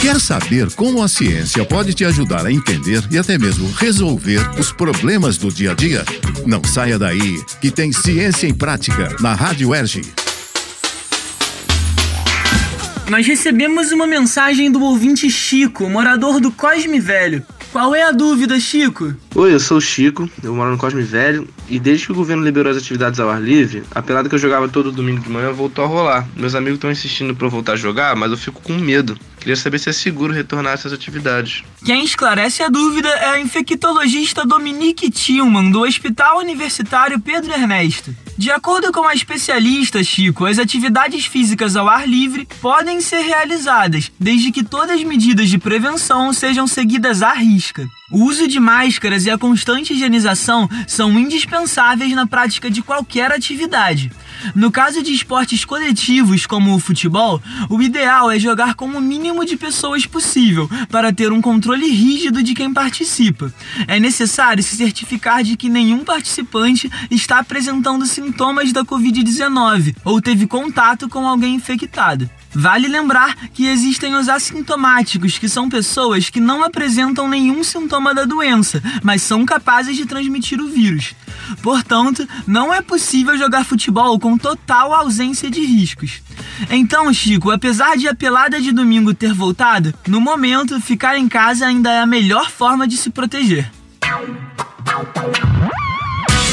Quer saber como a ciência pode te ajudar a entender e até mesmo resolver os problemas do dia a dia? Não saia daí, que tem Ciência em Prática na Rádio Erge. Nós recebemos uma mensagem do ouvinte Chico, morador do Cosme Velho. Qual é a dúvida, Chico? Oi, eu sou o Chico, eu moro no Cosme Velho e desde que o governo liberou as atividades ao ar livre, a pelada que eu jogava todo domingo de manhã voltou a rolar. Meus amigos estão insistindo para eu voltar a jogar, mas eu fico com medo. Queria saber se é seguro retornar a essas atividades. Quem esclarece a dúvida é a infectologista Dominique Tillman, do Hospital Universitário Pedro Ernesto. De acordo com a especialista, Chico, as atividades físicas ao ar livre podem ser realizadas, desde que todas as medidas de prevenção sejam seguidas à risca. O uso de máscaras e a constante higienização são indispensáveis na prática de qualquer atividade. No caso de esportes coletivos como o futebol, o ideal é jogar com o mínimo de pessoas possível para ter um controle rígido de quem participa. É necessário se certificar de que nenhum participante está apresentando sintomas da Covid-19 ou teve contato com alguém infectado. Vale lembrar que existem os assintomáticos, que são pessoas que não apresentam nenhum sintoma da doença, mas são capazes de transmitir o vírus. Portanto, não é possível jogar futebol com total ausência de riscos. Então, Chico, apesar de a pelada de domingo ter voltado, no momento ficar em casa ainda é a melhor forma de se proteger.